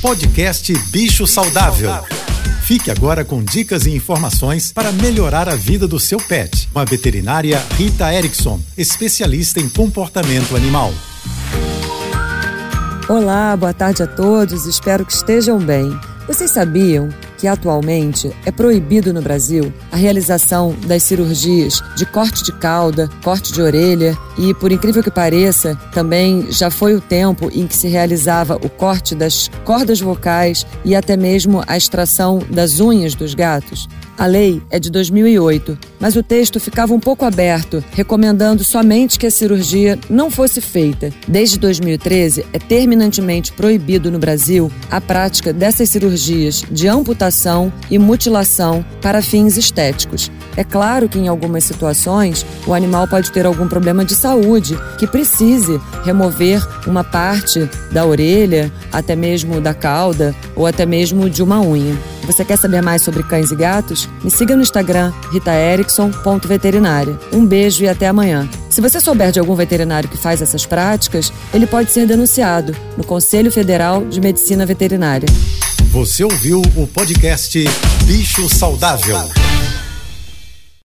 Podcast Bicho Saudável. Fique agora com dicas e informações para melhorar a vida do seu pet. Com a veterinária Rita Erickson, especialista em comportamento animal. Olá, boa tarde a todos, espero que estejam bem. Vocês sabiam que atualmente é proibido no Brasil a realização das cirurgias de corte de cauda, corte de orelha e, por incrível que pareça, também já foi o tempo em que se realizava o corte das cordas vocais e até mesmo a extração das unhas dos gatos. A lei é de 2008, mas o texto ficava um pouco aberto, recomendando somente que a cirurgia não fosse feita. Desde 2013, é terminantemente proibido no Brasil a prática dessas cirurgias de amputação e mutilação para fins estéticos. É claro que em algumas situações o animal pode ter algum problema de saúde que precise remover uma parte da orelha, até mesmo da cauda ou até mesmo de uma unha. Você quer saber mais sobre cães e gatos? Me siga no Instagram ritaerickson.veterinária. Um beijo e até amanhã. Se você souber de algum veterinário que faz essas práticas, ele pode ser denunciado no Conselho Federal de Medicina Veterinária. Você ouviu o podcast Bicho Saudável.